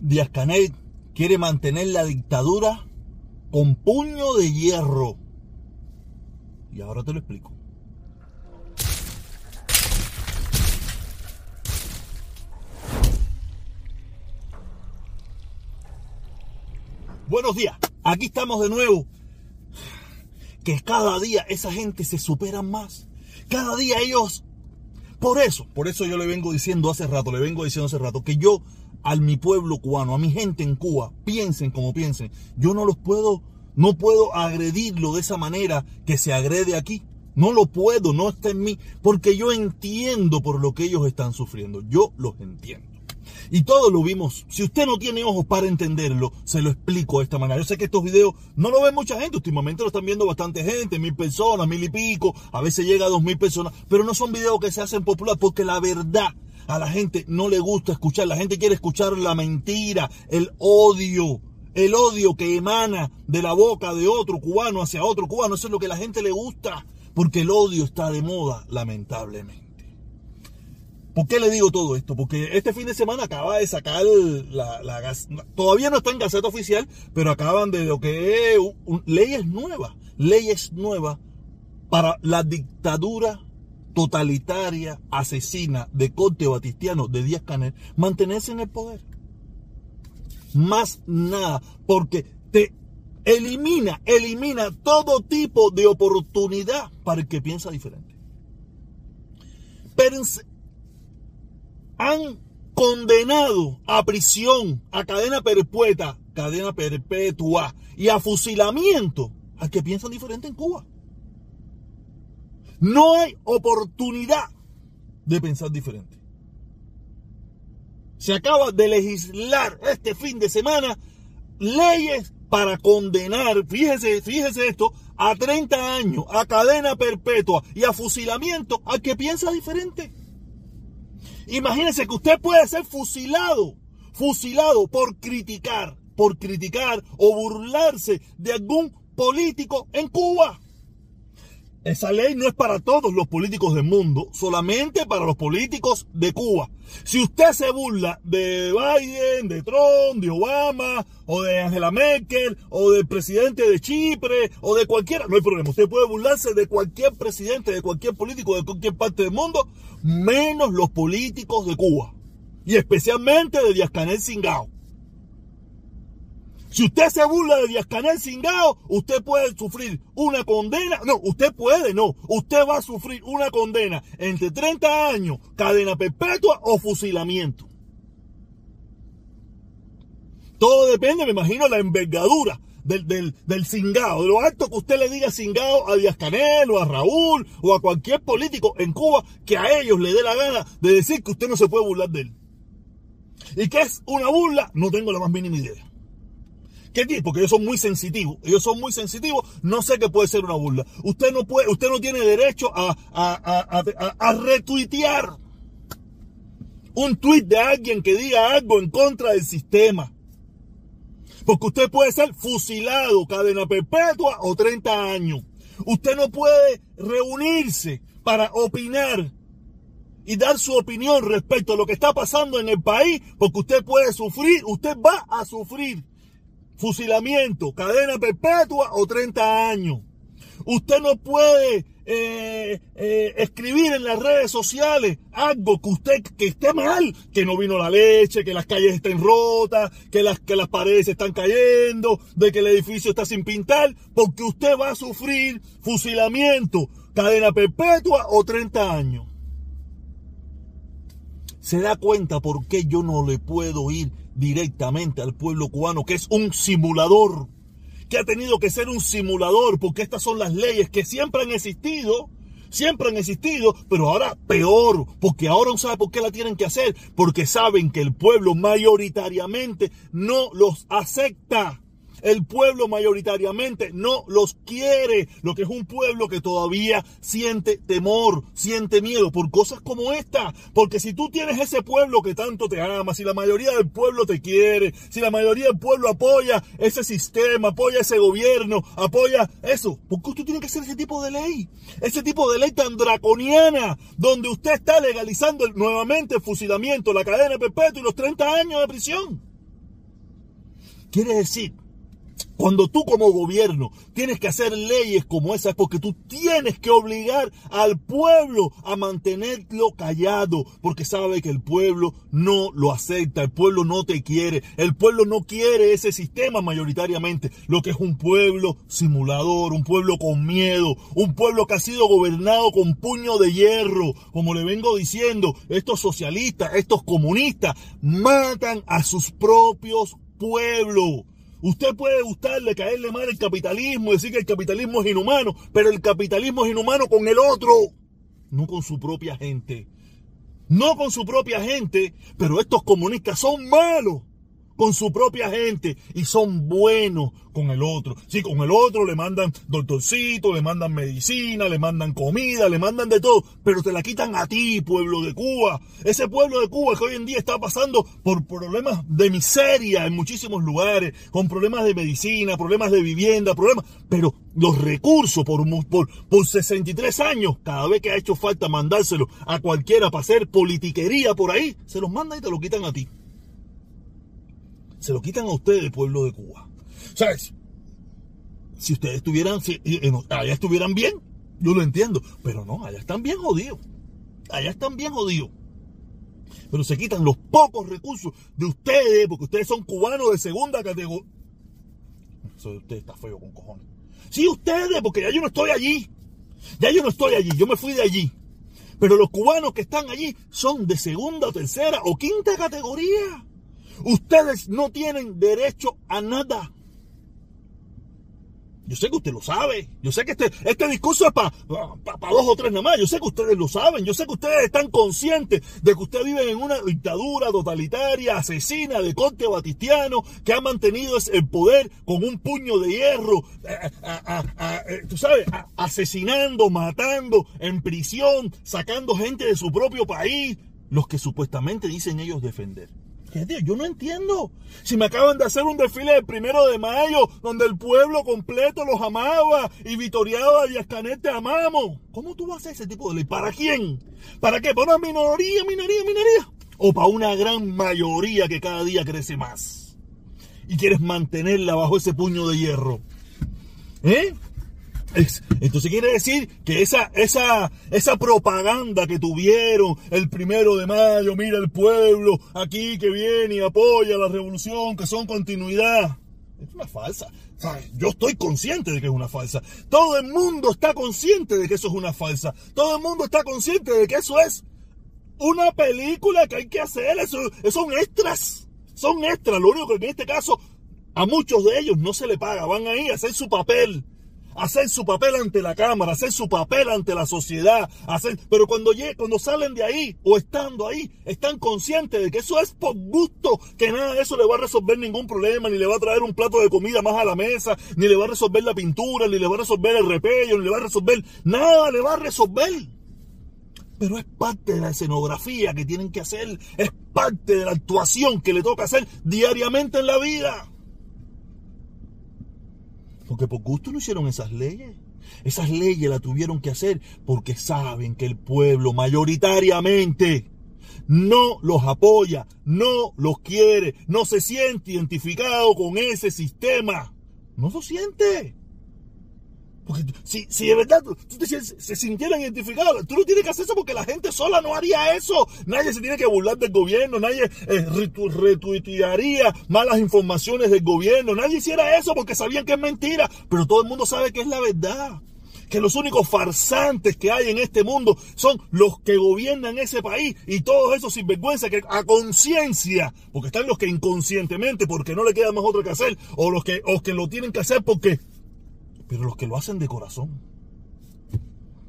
Díaz Canel quiere mantener la dictadura con puño de hierro. Y ahora te lo explico. Buenos días, aquí estamos de nuevo. Que cada día esa gente se supera más. Cada día ellos... Por eso, por eso yo le vengo diciendo hace rato, le vengo diciendo hace rato, que yo a mi pueblo cubano, a mi gente en Cuba, piensen como piensen, yo no los puedo, no puedo agredirlo de esa manera que se agrede aquí. No lo puedo, no está en mí, porque yo entiendo por lo que ellos están sufriendo. Yo los entiendo. Y todos lo vimos. Si usted no tiene ojos para entenderlo, se lo explico de esta manera. Yo sé que estos videos no lo ven mucha gente. Últimamente lo están viendo bastante gente, mil personas, mil y pico. A veces llega a dos mil personas. Pero no son videos que se hacen popular porque la verdad a la gente no le gusta escuchar. La gente quiere escuchar la mentira, el odio. El odio que emana de la boca de otro cubano hacia otro cubano. Eso es lo que a la gente le gusta. Porque el odio está de moda, lamentablemente. ¿Por qué le digo todo esto? Porque este fin de semana acaba de sacar la, la todavía no está en Gaceta Oficial, pero acaban de lo que es leyes nuevas, leyes nuevas para la dictadura totalitaria, asesina de corte batistiano de Díaz Canel, mantenerse en el poder. Más nada, porque te elimina, elimina todo tipo de oportunidad para el que piensa diferente han condenado a prisión, a cadena perpetua, cadena perpetua y a fusilamiento a que piensan diferente en Cuba. No hay oportunidad de pensar diferente. Se acaba de legislar este fin de semana leyes para condenar, fíjese, fíjese esto, a 30 años, a cadena perpetua y a fusilamiento a que piensa diferente. Imagínense que usted puede ser fusilado, fusilado por criticar, por criticar o burlarse de algún político en Cuba. Esa ley no es para todos los políticos del mundo, solamente para los políticos de Cuba. Si usted se burla de Biden, de Trump, de Obama, o de Angela Merkel, o del presidente de Chipre, o de cualquiera, no hay problema. Usted puede burlarse de cualquier presidente, de cualquier político de cualquier parte del mundo, menos los políticos de Cuba. Y especialmente de Díaz Canel Singao. Si usted se burla de Díaz Canel usted puede sufrir una condena. No, usted puede, no. Usted va a sufrir una condena entre 30 años, cadena perpetua o fusilamiento. Todo depende, me imagino, de la envergadura del, del, del cingao, de lo alto que usted le diga cingao a Díaz Canel o a Raúl o a cualquier político en Cuba que a ellos le dé la gana de decir que usted no se puede burlar de él. ¿Y qué es una burla? No tengo la más mínima idea. ¿Qué? Porque ellos son muy sensitivos. Ellos son muy sensitivos. No sé qué puede ser una burla. Usted no puede, usted no tiene derecho a, a, retuitear un tuit de alguien que diga algo en contra del sistema. Porque usted puede ser fusilado, cadena perpetua o 30 años. Usted no puede reunirse para opinar y dar su opinión respecto a lo que está pasando en el país, porque usted puede sufrir, usted va a sufrir fusilamiento, cadena perpetua o 30 años. Usted no puede eh, eh, escribir en las redes sociales algo que usted que esté mal, que no vino la leche, que las calles estén rotas, que las, que las paredes están cayendo, de que el edificio está sin pintar, porque usted va a sufrir fusilamiento, cadena perpetua o 30 años. ¿Se da cuenta por qué yo no le puedo ir directamente al pueblo cubano, que es un simulador, que ha tenido que ser un simulador, porque estas son las leyes que siempre han existido, siempre han existido, pero ahora peor, porque ahora no sabe por qué la tienen que hacer, porque saben que el pueblo mayoritariamente no los acepta. El pueblo mayoritariamente no los quiere, lo que es un pueblo que todavía siente temor, siente miedo por cosas como esta. Porque si tú tienes ese pueblo que tanto te ama, si la mayoría del pueblo te quiere, si la mayoría del pueblo apoya ese sistema, apoya ese gobierno, apoya eso, ¿por qué usted tiene que hacer ese tipo de ley? Ese tipo de ley tan draconiana, donde usted está legalizando nuevamente el fusilamiento, la cadena perpetua y los 30 años de prisión. Quiere decir cuando tú como gobierno tienes que hacer leyes como esas, porque tú tienes que obligar al pueblo a mantenerlo callado, porque sabe que el pueblo no lo acepta, el pueblo no te quiere, el pueblo no quiere ese sistema mayoritariamente, lo que es un pueblo simulador, un pueblo con miedo, un pueblo que ha sido gobernado con puño de hierro, como le vengo diciendo, estos socialistas, estos comunistas matan a sus propios pueblos. Usted puede gustarle, caerle mal el capitalismo, decir que el capitalismo es inhumano, pero el capitalismo es inhumano con el otro, no con su propia gente. No con su propia gente, pero estos comunistas son malos con su propia gente y son buenos con el otro. Sí, con el otro le mandan doctorcito, le mandan medicina, le mandan comida, le mandan de todo, pero te la quitan a ti, pueblo de Cuba. Ese pueblo de Cuba que hoy en día está pasando por problemas de miseria en muchísimos lugares, con problemas de medicina, problemas de vivienda, problemas, pero los recursos por, por, por 63 años, cada vez que ha hecho falta mandárselo a cualquiera para hacer politiquería por ahí, se los mandan y te lo quitan a ti se lo quitan a ustedes, pueblo de Cuba. ¿Sabes? Si ustedes estuvieran, si, allá estuvieran bien, yo lo entiendo, pero no, allá están bien jodidos. Allá están bien jodidos. Pero se quitan los pocos recursos de ustedes, porque ustedes son cubanos de segunda categoría. Eso de ustedes está feo con cojones. Sí, ustedes, porque ya yo no estoy allí. Ya yo no estoy allí, yo me fui de allí. Pero los cubanos que están allí son de segunda, tercera o quinta categoría. Ustedes no tienen derecho a nada. Yo sé que usted lo sabe. Yo sé que este, este discurso es para dos o tres nada más. Yo sé que ustedes lo saben. Yo sé que ustedes están conscientes de que ustedes viven en una dictadura totalitaria, asesina de corte batistiano, que ha mantenido el poder con un puño de hierro, eh, tú sabes, asesinando, matando, en prisión, sacando gente de su propio país, los que supuestamente dicen ellos defender. Yo no entiendo. Si me acaban de hacer un desfile del primero de mayo, donde el pueblo completo los amaba y vitoriado a Díaz amamos. ¿Cómo tú vas a hacer ese tipo de ley? ¿Para quién? ¿Para qué? ¿Para una minoría, minoría, minoría? ¿O para una gran mayoría que cada día crece más? Y quieres mantenerla bajo ese puño de hierro. ¿Eh? Entonces quiere decir que esa, esa, esa propaganda que tuvieron el primero de mayo, mira el pueblo aquí que viene y apoya la revolución, que son continuidad, es una falsa. Yo estoy consciente de que es una falsa. Todo el mundo está consciente de que eso es una falsa. Todo el mundo está consciente de que eso es una película que hay que hacer. Eso, son extras. Son extras. Lo único que en este caso a muchos de ellos no se le paga. Van ahí a hacer su papel hacer su papel ante la cámara, hacer su papel ante la sociedad, hacer, pero cuando, cuando salen de ahí o estando ahí, están conscientes de que eso es por gusto, que nada de eso le va a resolver ningún problema, ni le va a traer un plato de comida más a la mesa, ni le va a resolver la pintura, ni le va a resolver el repello, ni le va a resolver, nada le va a resolver. Pero es parte de la escenografía que tienen que hacer, es parte de la actuación que le toca hacer diariamente en la vida. Porque por gusto no hicieron esas leyes. Esas leyes las tuvieron que hacer porque saben que el pueblo mayoritariamente no los apoya, no los quiere, no se siente identificado con ese sistema. No lo siente. Porque si, si de verdad tú se sintieran identificados, tú no tienes que hacer eso porque la gente sola no haría eso. Nadie se tiene que burlar del gobierno, nadie eh, retuitearía malas informaciones del gobierno, nadie hiciera eso porque sabían que es mentira, pero todo el mundo sabe que es la verdad. Que los únicos farsantes que hay en este mundo son los que gobiernan ese país y todos esos sinvergüenza que a conciencia, porque están los que inconscientemente, porque no le queda más otra que hacer, o los que, o que lo tienen que hacer porque pero los que lo hacen de corazón.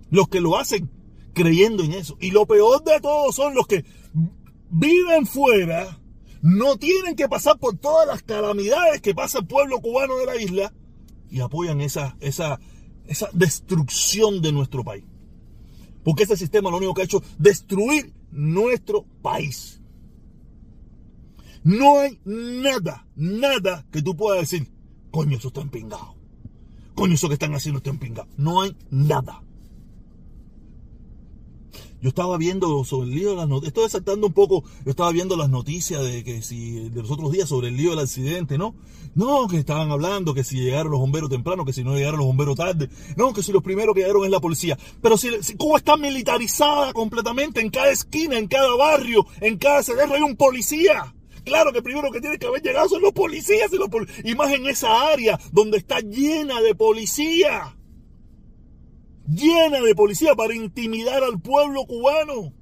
Los que lo hacen creyendo en eso. Y lo peor de todo son los que viven fuera, no tienen que pasar por todas las calamidades que pasa el pueblo cubano de la isla y apoyan esa, esa, esa destrucción de nuestro país. Porque ese sistema lo único que ha hecho es destruir nuestro país. No hay nada, nada que tú puedas decir, coño, eso está empingado coño eso que están haciendo. No hay nada. Yo estaba viendo sobre el lío de las noticias, estoy saltando un poco, yo estaba viendo las noticias de que si, de los otros días sobre el lío del accidente, ¿no? No, que estaban hablando que si llegaron los bomberos temprano, que si no llegaron los bomberos tarde, no, que si los primeros que llegaron es la policía. Pero si, si Cuba está militarizada completamente, en cada esquina, en cada barrio, en cada cerro hay un policía. Claro que primero que tiene que haber llegado son los policías y, más en esa área donde está llena de policía llena de policía para intimidar al pueblo cubano.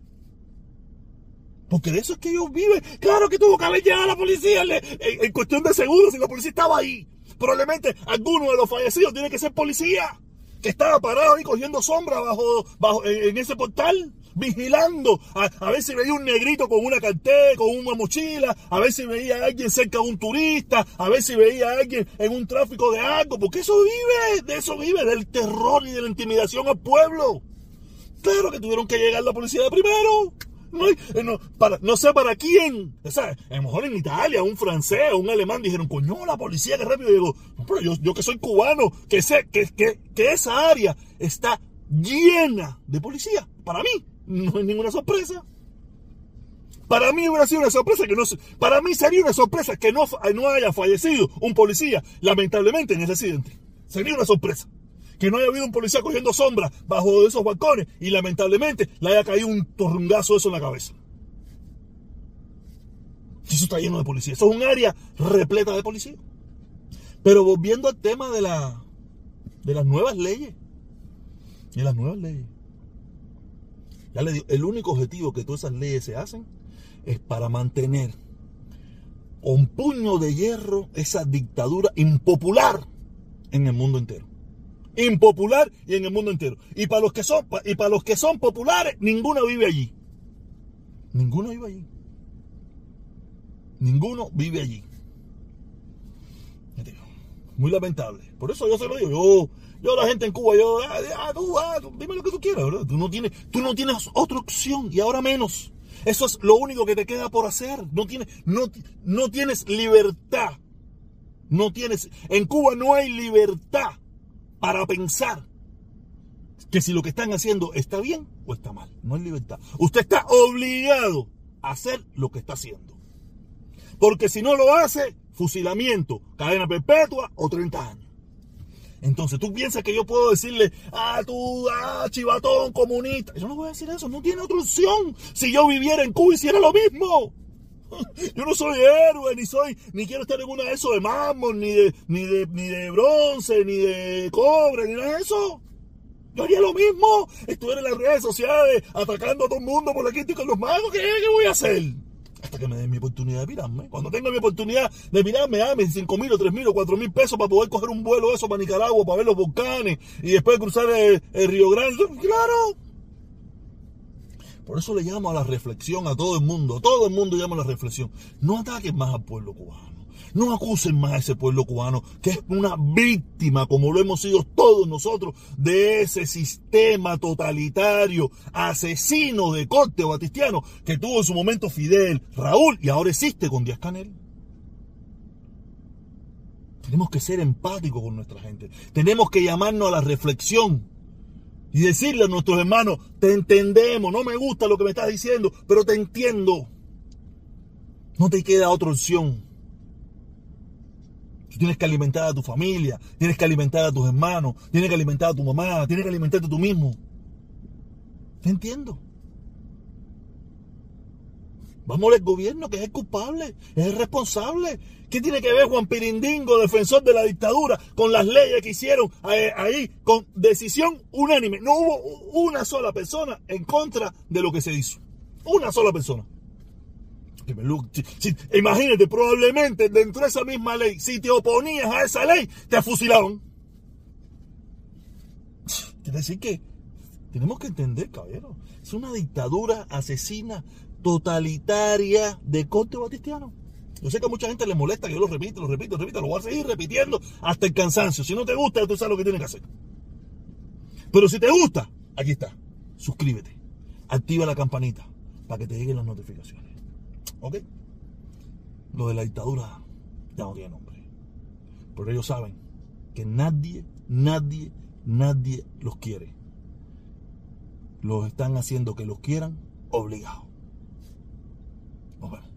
Porque de eso es que ellos viven. Claro que tuvo que haber llegado la policía en, cuestión de seguros si la policía estaba ahí. Probablemente alguno de los fallecidos tiene que ser policía. Que estaba parado ahí cogiendo sombra bajo, bajo en ese portal. Vigilando a, ver si veía un negrito con una cartera, con una mochila, a ver si veía a alguien cerca de un turista, a ver si veía a alguien en un tráfico de algo, porque eso vive, de eso vive, del terror y de la intimidación al pueblo. Claro que tuvieron que llegar la policía de primero. No, eh, para, no sé para quién. O sea, a lo mejor en Italia, un francés un alemán dijeron, coño, la policía, que rápido. Y digo, pero yo, yo que soy cubano, que sé que, que, que esa área está llena de policía. Para mí, no es ninguna sorpresa. Para mí hubiera sido una sorpresa que no para mí sería una sorpresa que no, no haya fallecido un policía, lamentablemente, en ese accidente. Sería una sorpresa. Que no haya habido un policía cogiendo sombra bajo esos balcones y lamentablemente le haya caído un torrungazo eso en la cabeza. Eso está lleno de policía. Eso es un área repleta de policía. Pero volviendo al tema de, la, de las nuevas leyes. De las nuevas leyes. El único objetivo que todas esas leyes se hacen es para mantener con puño de hierro esa dictadura impopular en el mundo entero. Impopular y en el mundo entero. Y para los que son, y para los que son populares, ninguno vive allí. Ninguno vive allí. Ninguno vive allí. Muy lamentable. Por eso yo se lo digo. Yo, yo la gente en Cuba, yo, ah, ah, tú, ah, dime lo que tú quieras. Tú no tienes, tú no tienes otra opción y ahora menos. Eso es lo único que te queda por hacer. No tienes, no, no tienes libertad. No tienes, en Cuba no hay libertad para pensar que si lo que están haciendo está bien o está mal. No hay libertad. Usted está obligado a hacer lo que está haciendo. Porque si no lo hace, fusilamiento, cadena perpetua o 30 años. Entonces tú piensas que yo puedo decirle, ah, tú, ah, chivatón, comunista. Yo no voy a decir eso, no tiene otra opción. Si yo viviera en Cuba hiciera lo mismo. Yo no soy héroe, ni soy, ni quiero estar en una de esos de mármol, ni de, ni de, ni de bronce, ni de cobre, ni nada de eso. Yo haría lo mismo. Estuviera en las redes sociales atacando a todo el mundo por la crítica con los magos. ¿Qué, qué voy a hacer? Hasta que me den mi oportunidad de pirarme. Cuando tenga mi oportunidad de pirarme, dame 5 mil o 3 mil o 4 mil pesos para poder coger un vuelo eso para Nicaragua, para ver los volcanes y después cruzar el, Río Grande. Claro. Por eso le llamo a la reflexión a todo el mundo. A todo el mundo llama a la reflexión. No ataquen más al pueblo cubano. No acusen más a ese pueblo cubano, que es una víctima, como lo hemos sido todos nosotros, de ese sistema totalitario, asesino de corte batistiano, que tuvo en su momento Fidel, Raúl, y ahora existe con Díaz Canel. Tenemos que ser empáticos con nuestra gente. Tenemos que llamarnos a la reflexión y decirle a nuestros hermanos, te entendemos, no me gusta lo que me estás diciendo, pero te entiendo. No te queda otra opción. Tienes que alimentar a tu familia, tienes que alimentar a tus hermanos, tienes que alimentar a tu mamá, tienes que alimentarte tú mismo. Te entiendo. Vamos al gobierno, que es el culpable, es responsable. ¿Qué tiene que ver Juan Pirindingo, defensor de la dictadura, con las leyes que hicieron eh, ahí, con decisión unánime? No hubo una sola persona en contra de lo que se hizo. Una sola persona. Imagínate, probablemente dentro de esa misma ley, si te oponías a esa ley, te fusilaban. Quiere decir que tenemos que entender, caballero, es una dictadura asesina, totalitaria de corte batistiano. Yo sé que a mucha gente le molesta que yo lo repita, lo repito, lo repito, lo voy a seguir repitiendo hasta el cansancio. Si no te gusta, tú sabes lo que tienes que hacer. Pero si te gusta, aquí está. Suscríbete. Activa la campanita para que te lleguen las notificaciones. ¿Ok? Lo de la dictadura ya no tiene nombre. Pero ellos saben que nadie, nadie, nadie los quiere. los están haciendo que los quieran obligados. Nos vemos.